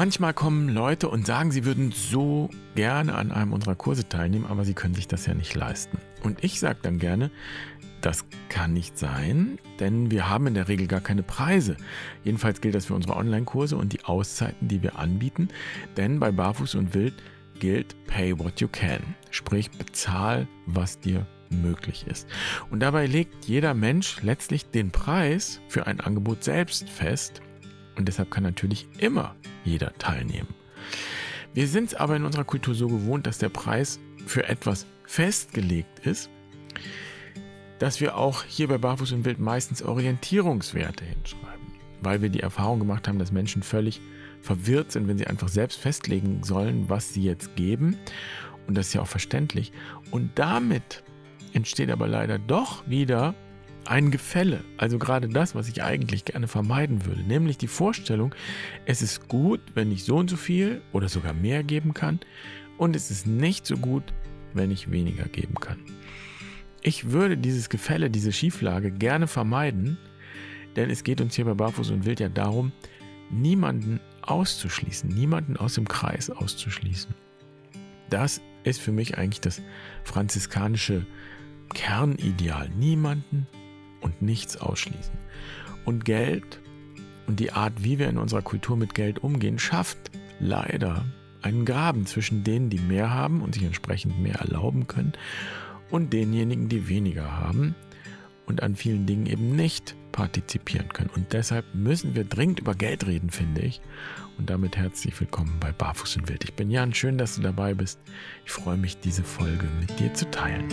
Manchmal kommen Leute und sagen, sie würden so gerne an einem unserer Kurse teilnehmen, aber sie können sich das ja nicht leisten. Und ich sage dann gerne, das kann nicht sein, denn wir haben in der Regel gar keine Preise. Jedenfalls gilt das für unsere Online-Kurse und die Auszeiten, die wir anbieten. Denn bei Barfuß und Wild gilt Pay what you can. Sprich, bezahl, was dir möglich ist. Und dabei legt jeder Mensch letztlich den Preis für ein Angebot selbst fest. Und deshalb kann natürlich immer jeder teilnehmen. Wir sind es aber in unserer Kultur so gewohnt, dass der Preis für etwas festgelegt ist dass wir auch hier bei Barfuß und Wild meistens Orientierungswerte hinschreiben, weil wir die Erfahrung gemacht haben, dass Menschen völlig verwirrt sind, wenn sie einfach selbst festlegen sollen, was sie jetzt geben. Und das ist ja auch verständlich. Und damit entsteht aber leider doch wieder ein Gefälle. Also gerade das, was ich eigentlich gerne vermeiden würde. Nämlich die Vorstellung, es ist gut, wenn ich so und so viel oder sogar mehr geben kann. Und es ist nicht so gut, wenn ich weniger geben kann. Ich würde dieses Gefälle, diese Schieflage gerne vermeiden, denn es geht uns hier bei Barfuß und Wild ja darum, niemanden auszuschließen, niemanden aus dem Kreis auszuschließen. Das ist für mich eigentlich das franziskanische Kernideal. Niemanden und nichts ausschließen. Und Geld und die Art, wie wir in unserer Kultur mit Geld umgehen, schafft leider einen Graben zwischen denen, die mehr haben und sich entsprechend mehr erlauben können und denjenigen, die weniger haben und an vielen Dingen eben nicht partizipieren können. Und deshalb müssen wir dringend über Geld reden, finde ich. Und damit herzlich willkommen bei Barfuß und Wild. Ich bin Jan, schön, dass du dabei bist. Ich freue mich, diese Folge mit dir zu teilen.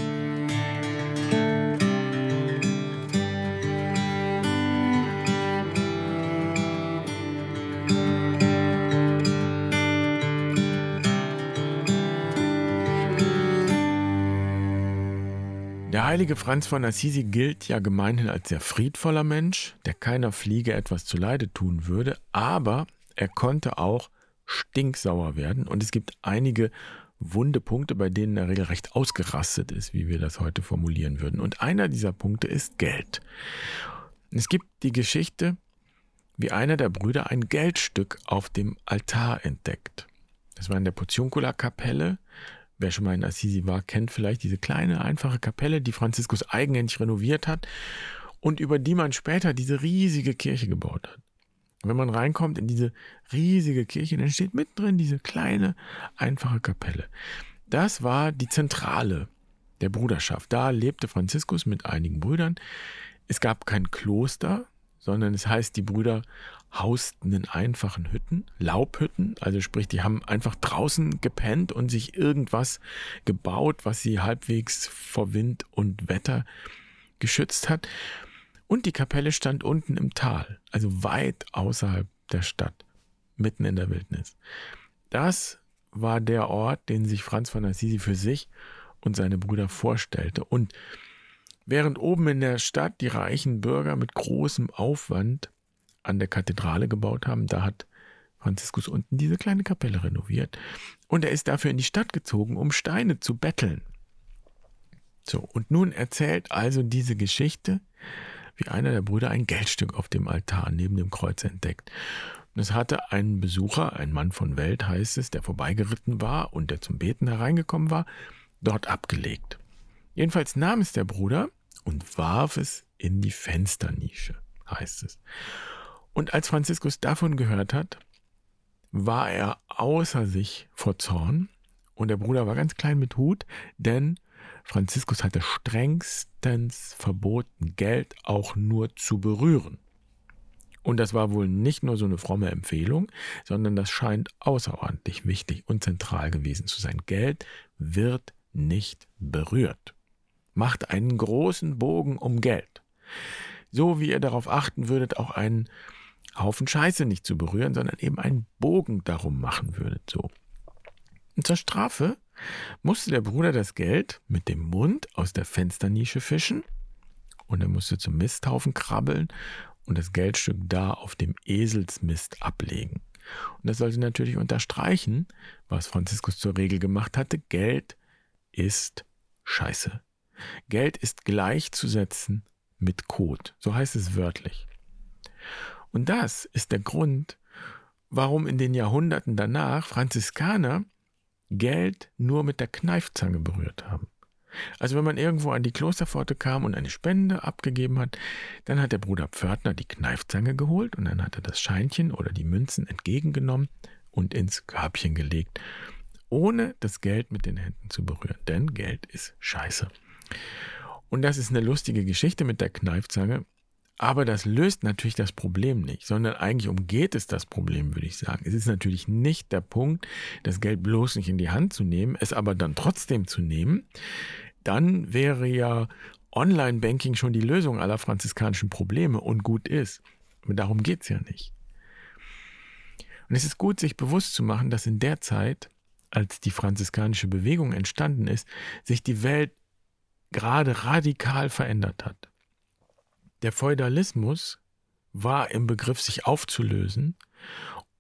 Heilige Franz von Assisi gilt ja gemeinhin als sehr friedvoller Mensch, der keiner Fliege etwas zuleide tun würde, aber er konnte auch stinksauer werden und es gibt einige wunde Punkte, bei denen er regelrecht ausgerastet ist, wie wir das heute formulieren würden. Und einer dieser Punkte ist Geld. Es gibt die Geschichte, wie einer der Brüder ein Geldstück auf dem Altar entdeckt. Das war in der Portiuncula-Kapelle Wer schon mal in Assisi war, kennt vielleicht diese kleine, einfache Kapelle, die Franziskus eigenhändig renoviert hat und über die man später diese riesige Kirche gebaut hat. wenn man reinkommt in diese riesige Kirche, dann steht mittendrin diese kleine, einfache Kapelle. Das war die Zentrale der Bruderschaft. Da lebte Franziskus mit einigen Brüdern. Es gab kein Kloster, sondern es heißt, die Brüder hausten in einfachen Hütten, Laubhütten, also sprich, die haben einfach draußen gepennt und sich irgendwas gebaut, was sie halbwegs vor Wind und Wetter geschützt hat. Und die Kapelle stand unten im Tal, also weit außerhalb der Stadt, mitten in der Wildnis. Das war der Ort, den sich Franz von Assisi für sich und seine Brüder vorstellte. Und während oben in der Stadt die reichen Bürger mit großem Aufwand an der Kathedrale gebaut haben. Da hat Franziskus unten diese kleine Kapelle renoviert. Und er ist dafür in die Stadt gezogen, um Steine zu betteln. So, und nun erzählt also diese Geschichte, wie einer der Brüder ein Geldstück auf dem Altar neben dem Kreuz entdeckt. Und es hatte einen Besucher, ein Mann von Welt heißt es, der vorbeigeritten war und der zum Beten hereingekommen war, dort abgelegt. Jedenfalls nahm es der Bruder und warf es in die Fensternische, heißt es. Und als Franziskus davon gehört hat, war er außer sich vor Zorn und der Bruder war ganz klein mit Hut, denn Franziskus hatte strengstens verboten, Geld auch nur zu berühren. Und das war wohl nicht nur so eine fromme Empfehlung, sondern das scheint außerordentlich wichtig und zentral gewesen zu sein. Geld wird nicht berührt. Macht einen großen Bogen um Geld. So wie ihr darauf achten würdet, auch einen Haufen Scheiße nicht zu berühren, sondern eben einen Bogen darum machen würde. So. Und zur Strafe musste der Bruder das Geld mit dem Mund aus der Fensternische fischen und er musste zum Misthaufen krabbeln und das Geldstück da auf dem Eselsmist ablegen. Und das sollte natürlich unterstreichen, was Franziskus zur Regel gemacht hatte, Geld ist Scheiße. Geld ist gleichzusetzen mit Kot, so heißt es wörtlich. Und das ist der Grund, warum in den Jahrhunderten danach Franziskaner Geld nur mit der Kneifzange berührt haben. Also wenn man irgendwo an die Klosterpforte kam und eine Spende abgegeben hat, dann hat der Bruder Pförtner die Kneifzange geholt und dann hat er das Scheinchen oder die Münzen entgegengenommen und ins Körbchen gelegt, ohne das Geld mit den Händen zu berühren. Denn Geld ist scheiße. Und das ist eine lustige Geschichte mit der Kneifzange. Aber das löst natürlich das Problem nicht, sondern eigentlich umgeht es das Problem, würde ich sagen. Es ist natürlich nicht der Punkt, das Geld bloß nicht in die Hand zu nehmen, es aber dann trotzdem zu nehmen. Dann wäre ja Online-Banking schon die Lösung aller franziskanischen Probleme und gut ist. Aber darum geht es ja nicht. Und es ist gut, sich bewusst zu machen, dass in der Zeit, als die franziskanische Bewegung entstanden ist, sich die Welt gerade radikal verändert hat. Der Feudalismus war im Begriff, sich aufzulösen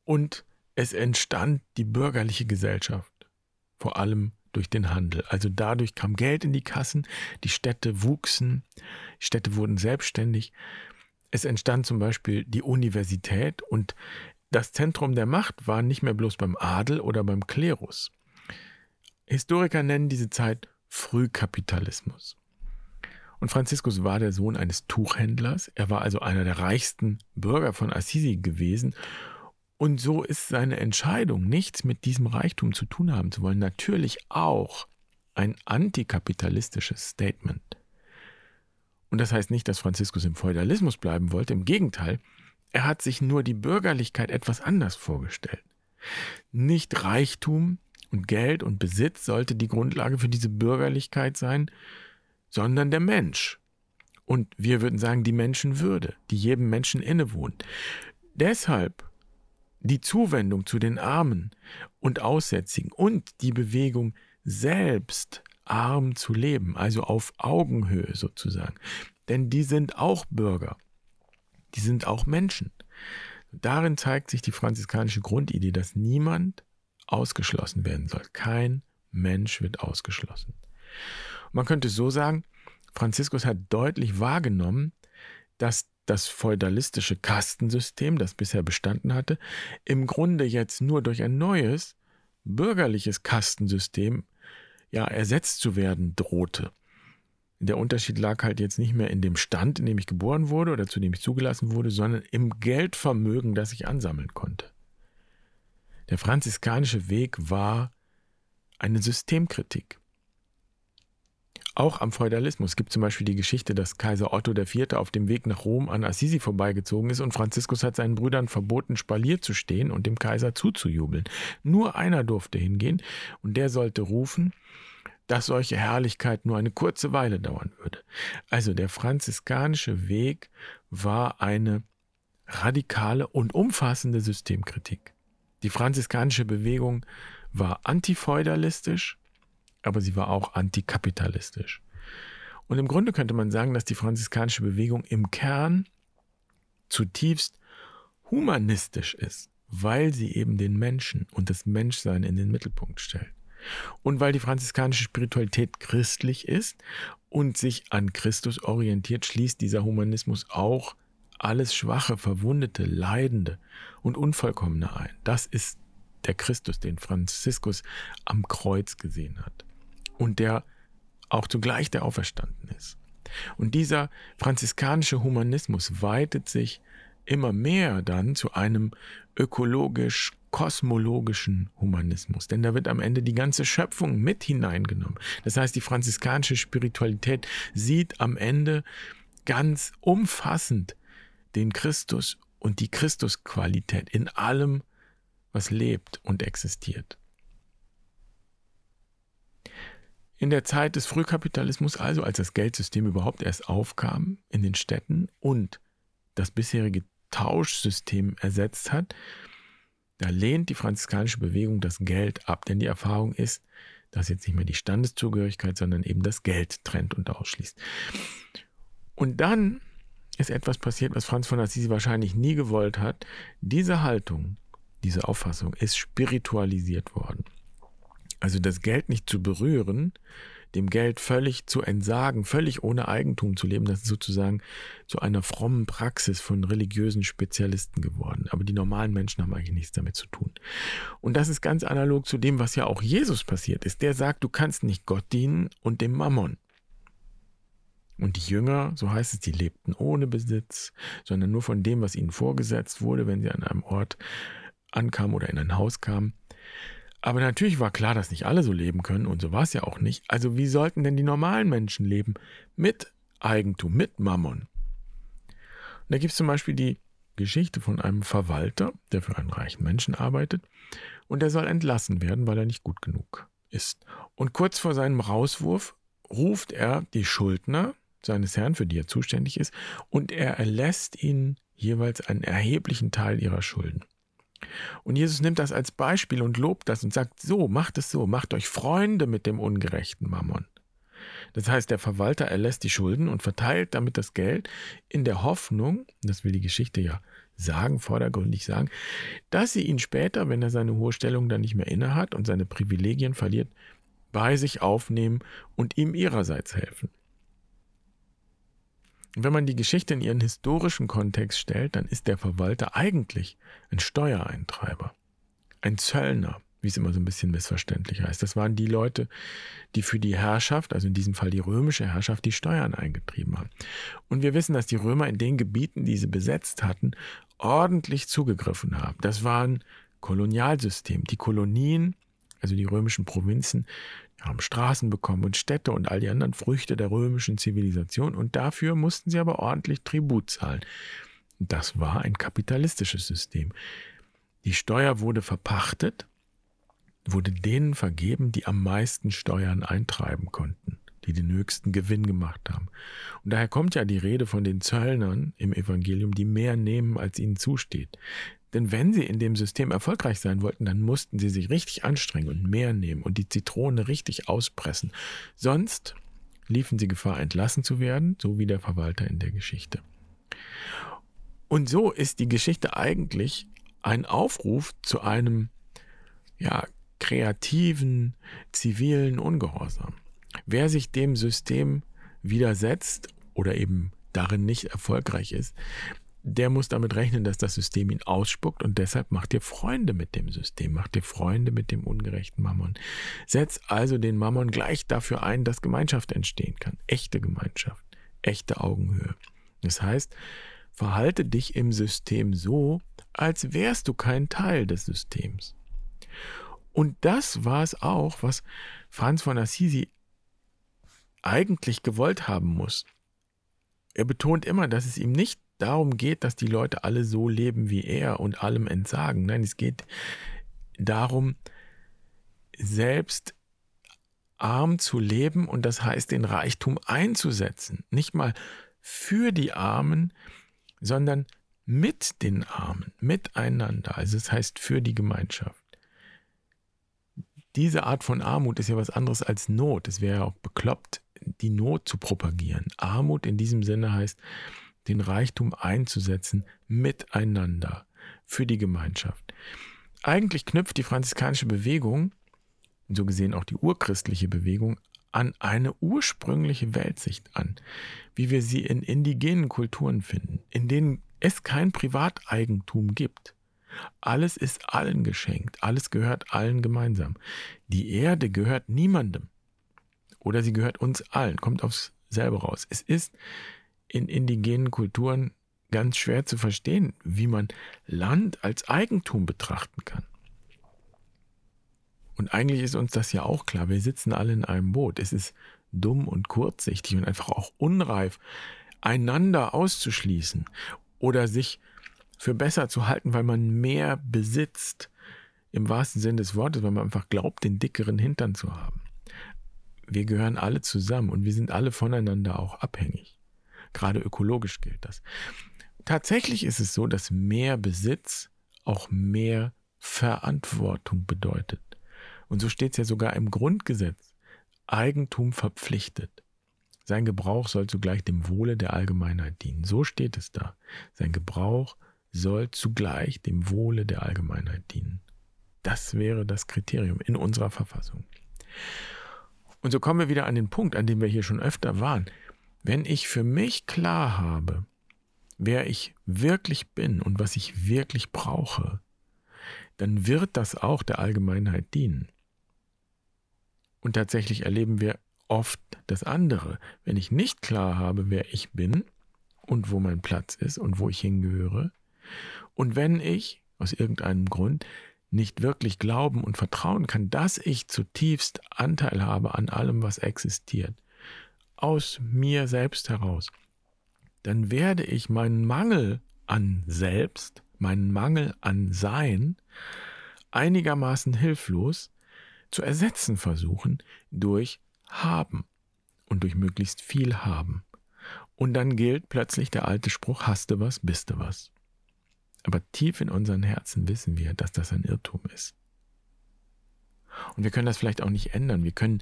und es entstand die bürgerliche Gesellschaft, vor allem durch den Handel. Also dadurch kam Geld in die Kassen, die Städte wuchsen, Städte wurden selbstständig. Es entstand zum Beispiel die Universität und das Zentrum der Macht war nicht mehr bloß beim Adel oder beim Klerus. Historiker nennen diese Zeit Frühkapitalismus. Und Franziskus war der Sohn eines Tuchhändlers. Er war also einer der reichsten Bürger von Assisi gewesen. Und so ist seine Entscheidung, nichts mit diesem Reichtum zu tun haben zu wollen, natürlich auch ein antikapitalistisches Statement. Und das heißt nicht, dass Franziskus im Feudalismus bleiben wollte. Im Gegenteil, er hat sich nur die Bürgerlichkeit etwas anders vorgestellt. Nicht Reichtum und Geld und Besitz sollte die Grundlage für diese Bürgerlichkeit sein, sondern der Mensch. Und wir würden sagen, die Menschenwürde, die jedem Menschen innewohnt. Deshalb die Zuwendung zu den Armen und Aussätzigen und die Bewegung selbst arm zu leben, also auf Augenhöhe sozusagen. Denn die sind auch Bürger, die sind auch Menschen. Darin zeigt sich die franziskanische Grundidee, dass niemand ausgeschlossen werden soll. Kein Mensch wird ausgeschlossen. Man könnte so sagen, Franziskus hat deutlich wahrgenommen, dass das feudalistische Kastensystem, das bisher bestanden hatte, im Grunde jetzt nur durch ein neues bürgerliches Kastensystem ja ersetzt zu werden drohte. Der Unterschied lag halt jetzt nicht mehr in dem Stand, in dem ich geboren wurde oder zu dem ich zugelassen wurde, sondern im Geldvermögen, das ich ansammeln konnte. Der franziskanische Weg war eine Systemkritik. Auch am Feudalismus gibt zum Beispiel die Geschichte, dass Kaiser Otto IV. auf dem Weg nach Rom an Assisi vorbeigezogen ist und Franziskus hat seinen Brüdern verboten, Spalier zu stehen und dem Kaiser zuzujubeln. Nur einer durfte hingehen und der sollte rufen, dass solche Herrlichkeit nur eine kurze Weile dauern würde. Also der franziskanische Weg war eine radikale und umfassende Systemkritik. Die franziskanische Bewegung war antifeudalistisch, aber sie war auch antikapitalistisch. Und im Grunde könnte man sagen, dass die franziskanische Bewegung im Kern zutiefst humanistisch ist, weil sie eben den Menschen und das Menschsein in den Mittelpunkt stellt. Und weil die franziskanische Spiritualität christlich ist und sich an Christus orientiert, schließt dieser Humanismus auch alles Schwache, Verwundete, Leidende und Unvollkommene ein. Das ist der Christus, den Franziskus am Kreuz gesehen hat und der auch zugleich der Auferstanden ist. Und dieser franziskanische Humanismus weitet sich immer mehr dann zu einem ökologisch kosmologischen Humanismus, denn da wird am Ende die ganze Schöpfung mit hineingenommen. Das heißt, die franziskanische Spiritualität sieht am Ende ganz umfassend den Christus und die Christusqualität in allem, was lebt und existiert. In der Zeit des Frühkapitalismus also, als das Geldsystem überhaupt erst aufkam in den Städten und das bisherige Tauschsystem ersetzt hat, da lehnt die franziskanische Bewegung das Geld ab, denn die Erfahrung ist, dass jetzt nicht mehr die Standeszugehörigkeit, sondern eben das Geld trennt und ausschließt. Und dann ist etwas passiert, was Franz von Assisi wahrscheinlich nie gewollt hat. Diese Haltung, diese Auffassung ist spiritualisiert worden. Also das Geld nicht zu berühren, dem Geld völlig zu entsagen, völlig ohne Eigentum zu leben, das ist sozusagen zu einer frommen Praxis von religiösen Spezialisten geworden. Aber die normalen Menschen haben eigentlich nichts damit zu tun. Und das ist ganz analog zu dem, was ja auch Jesus passiert ist. Der sagt, du kannst nicht Gott dienen und dem Mammon. Und die Jünger, so heißt es, die lebten ohne Besitz, sondern nur von dem, was ihnen vorgesetzt wurde, wenn sie an einem Ort ankamen oder in ein Haus kamen. Aber natürlich war klar, dass nicht alle so leben können und so war es ja auch nicht. Also wie sollten denn die normalen Menschen leben? Mit Eigentum, mit Mammon. Und da gibt es zum Beispiel die Geschichte von einem Verwalter, der für einen reichen Menschen arbeitet und der soll entlassen werden, weil er nicht gut genug ist. Und kurz vor seinem Rauswurf ruft er die Schuldner seines Herrn, für die er zuständig ist, und er erlässt ihnen jeweils einen erheblichen Teil ihrer Schulden. Und Jesus nimmt das als Beispiel und lobt das und sagt, so, macht es so, macht euch Freunde mit dem ungerechten Mammon. Das heißt, der Verwalter erlässt die Schulden und verteilt damit das Geld in der Hoffnung, das will die Geschichte ja sagen, vordergründig sagen, dass sie ihn später, wenn er seine hohe Stellung dann nicht mehr innehat und seine Privilegien verliert, bei sich aufnehmen und ihm ihrerseits helfen. Und wenn man die Geschichte in ihren historischen Kontext stellt, dann ist der Verwalter eigentlich ein Steuereintreiber, ein Zöllner, wie es immer so ein bisschen missverständlich heißt. Das waren die Leute, die für die Herrschaft, also in diesem Fall die römische Herrschaft, die Steuern eingetrieben haben. Und wir wissen, dass die Römer in den Gebieten, die sie besetzt hatten, ordentlich zugegriffen haben. Das war ein Kolonialsystem. Die Kolonien, also die römischen Provinzen, haben Straßen bekommen und Städte und all die anderen Früchte der römischen Zivilisation und dafür mussten sie aber ordentlich Tribut zahlen. Das war ein kapitalistisches System. Die Steuer wurde verpachtet, wurde denen vergeben, die am meisten Steuern eintreiben konnten, die den höchsten Gewinn gemacht haben. Und daher kommt ja die Rede von den Zöllnern im Evangelium, die mehr nehmen, als ihnen zusteht. Denn wenn sie in dem System erfolgreich sein wollten, dann mussten sie sich richtig anstrengen und mehr nehmen und die Zitrone richtig auspressen. Sonst liefen sie Gefahr, entlassen zu werden, so wie der Verwalter in der Geschichte. Und so ist die Geschichte eigentlich ein Aufruf zu einem ja, kreativen, zivilen Ungehorsam. Wer sich dem System widersetzt oder eben darin nicht erfolgreich ist, der muss damit rechnen, dass das System ihn ausspuckt und deshalb macht ihr Freunde mit dem System, macht ihr Freunde mit dem ungerechten Mammon. Setz also den Mammon gleich dafür ein, dass Gemeinschaft entstehen kann. Echte Gemeinschaft, echte Augenhöhe. Das heißt, verhalte dich im System so, als wärst du kein Teil des Systems. Und das war es auch, was Franz von Assisi eigentlich gewollt haben muss. Er betont immer, dass es ihm nicht darum geht, dass die Leute alle so leben wie er und allem entsagen. Nein, es geht darum, selbst arm zu leben und das heißt, den Reichtum einzusetzen. Nicht mal für die Armen, sondern mit den Armen, miteinander. Also es das heißt für die Gemeinschaft. Diese Art von Armut ist ja was anderes als Not. Es wäre ja auch bekloppt, die Not zu propagieren. Armut in diesem Sinne heißt, den Reichtum einzusetzen miteinander für die Gemeinschaft. Eigentlich knüpft die franziskanische Bewegung, so gesehen auch die urchristliche Bewegung, an eine ursprüngliche Weltsicht an, wie wir sie in indigenen Kulturen finden, in denen es kein Privateigentum gibt. Alles ist allen geschenkt, alles gehört allen gemeinsam. Die Erde gehört niemandem. Oder sie gehört uns allen, kommt aufs selbe raus. Es ist in indigenen Kulturen ganz schwer zu verstehen, wie man Land als Eigentum betrachten kann. Und eigentlich ist uns das ja auch klar. Wir sitzen alle in einem Boot. Es ist dumm und kurzsichtig und einfach auch unreif, einander auszuschließen oder sich für besser zu halten, weil man mehr besitzt, im wahrsten Sinne des Wortes, weil man einfach glaubt, den dickeren Hintern zu haben. Wir gehören alle zusammen und wir sind alle voneinander auch abhängig. Gerade ökologisch gilt das. Tatsächlich ist es so, dass mehr Besitz auch mehr Verantwortung bedeutet. Und so steht es ja sogar im Grundgesetz. Eigentum verpflichtet. Sein Gebrauch soll zugleich dem Wohle der Allgemeinheit dienen. So steht es da. Sein Gebrauch soll zugleich dem Wohle der Allgemeinheit dienen. Das wäre das Kriterium in unserer Verfassung. Und so kommen wir wieder an den Punkt, an dem wir hier schon öfter waren. Wenn ich für mich klar habe, wer ich wirklich bin und was ich wirklich brauche, dann wird das auch der Allgemeinheit dienen. Und tatsächlich erleben wir oft das andere. Wenn ich nicht klar habe, wer ich bin und wo mein Platz ist und wo ich hingehöre, und wenn ich aus irgendeinem Grund nicht wirklich glauben und vertrauen kann, dass ich zutiefst Anteil habe an allem, was existiert, aus mir selbst heraus, dann werde ich meinen Mangel an Selbst, meinen Mangel an Sein einigermaßen hilflos zu ersetzen versuchen durch Haben und durch möglichst viel Haben. Und dann gilt plötzlich der alte Spruch, hast du was, bist du was. Aber tief in unseren Herzen wissen wir, dass das ein Irrtum ist. Und wir können das vielleicht auch nicht ändern. Wir können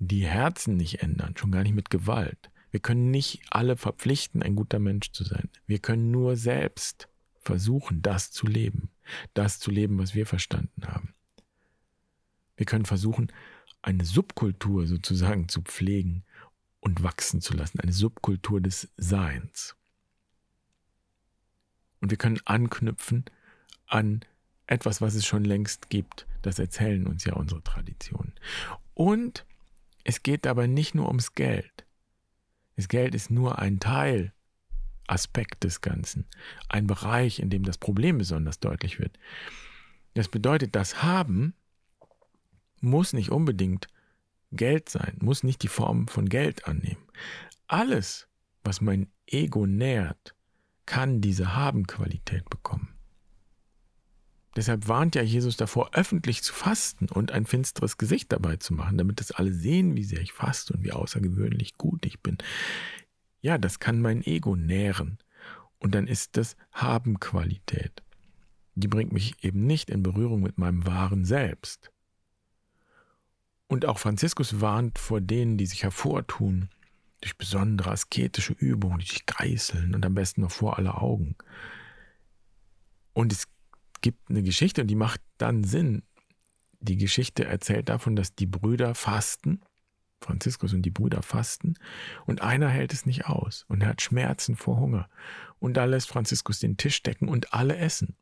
die Herzen nicht ändern, schon gar nicht mit Gewalt. Wir können nicht alle verpflichten, ein guter Mensch zu sein. Wir können nur selbst versuchen, das zu leben. Das zu leben, was wir verstanden haben. Wir können versuchen, eine Subkultur sozusagen zu pflegen und wachsen zu lassen. Eine Subkultur des Seins. Und wir können anknüpfen an etwas, was es schon längst gibt. Das erzählen uns ja unsere Traditionen. Und es geht dabei nicht nur ums Geld. Das Geld ist nur ein Teil, Aspekt des Ganzen, ein Bereich, in dem das Problem besonders deutlich wird. Das bedeutet, das Haben muss nicht unbedingt Geld sein, muss nicht die Form von Geld annehmen. Alles, was mein Ego nährt, kann diese Haben-Qualität bekommen. Deshalb warnt ja Jesus davor, öffentlich zu fasten und ein finsteres Gesicht dabei zu machen, damit das alle sehen, wie sehr ich faste und wie außergewöhnlich gut ich bin. Ja, das kann mein Ego nähren. Und dann ist das Haben-Qualität. Die bringt mich eben nicht in Berührung mit meinem wahren Selbst. Und auch Franziskus warnt vor denen, die sich hervortun, durch besondere asketische Übungen, die dich geißeln und am besten noch vor aller Augen. Und es gibt eine Geschichte und die macht dann Sinn. Die Geschichte erzählt davon, dass die Brüder fasten, Franziskus und die Brüder fasten, und einer hält es nicht aus und hat Schmerzen vor Hunger. Und da lässt Franziskus den Tisch decken und alle essen.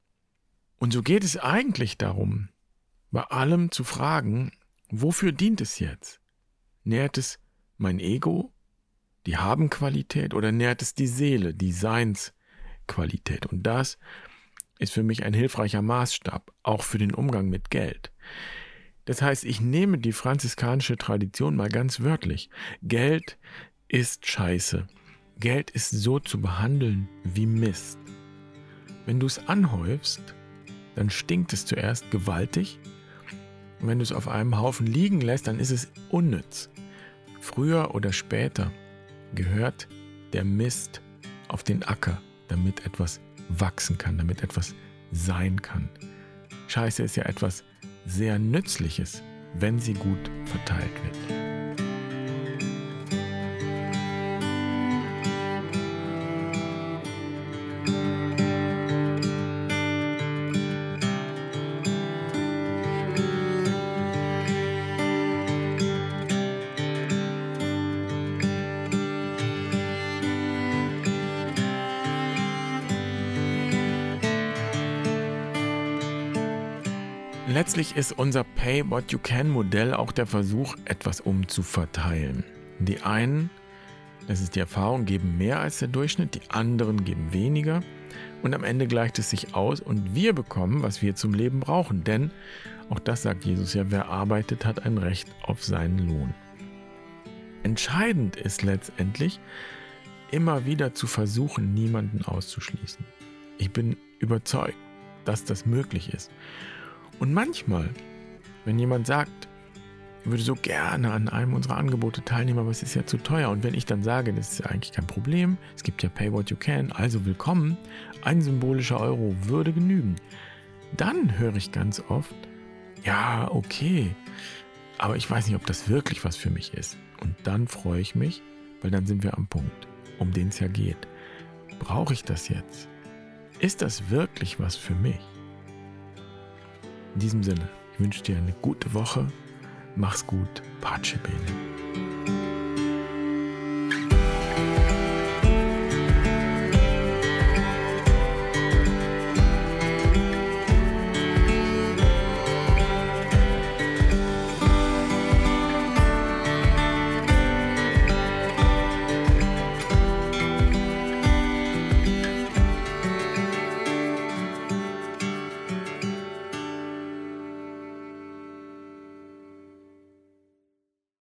Und so geht es eigentlich darum, bei allem zu fragen, wofür dient es jetzt? Nährt es mein Ego die Habenqualität oder nährt es die Seele, die Seinsqualität? Und das ist für mich ein hilfreicher Maßstab, auch für den Umgang mit Geld. Das heißt, ich nehme die franziskanische Tradition mal ganz wörtlich. Geld ist Scheiße. Geld ist so zu behandeln wie Mist. Wenn du es anhäufst, dann stinkt es zuerst gewaltig. Und wenn du es auf einem Haufen liegen lässt, dann ist es unnütz. Früher oder später gehört der Mist auf den Acker, damit etwas wachsen kann, damit etwas sein kann. Scheiße ist ja etwas sehr Nützliches, wenn sie gut verteilt wird. Letztlich ist unser Pay What You Can Modell auch der Versuch, etwas umzuverteilen. Die einen, das ist die Erfahrung, geben mehr als der Durchschnitt, die anderen geben weniger und am Ende gleicht es sich aus und wir bekommen, was wir zum Leben brauchen. Denn, auch das sagt Jesus ja, wer arbeitet, hat ein Recht auf seinen Lohn. Entscheidend ist letztendlich, immer wieder zu versuchen, niemanden auszuschließen. Ich bin überzeugt, dass das möglich ist. Und manchmal, wenn jemand sagt, er würde so gerne an einem unserer Angebote teilnehmen, aber es ist ja zu teuer. Und wenn ich dann sage, das ist ja eigentlich kein Problem, es gibt ja Pay What You Can, also willkommen, ein symbolischer Euro würde genügen, dann höre ich ganz oft, ja, okay, aber ich weiß nicht, ob das wirklich was für mich ist. Und dann freue ich mich, weil dann sind wir am Punkt, um den es ja geht. Brauche ich das jetzt? Ist das wirklich was für mich? In diesem Sinne, ich wünsche dir eine gute Woche. Mach's gut. Pace bene.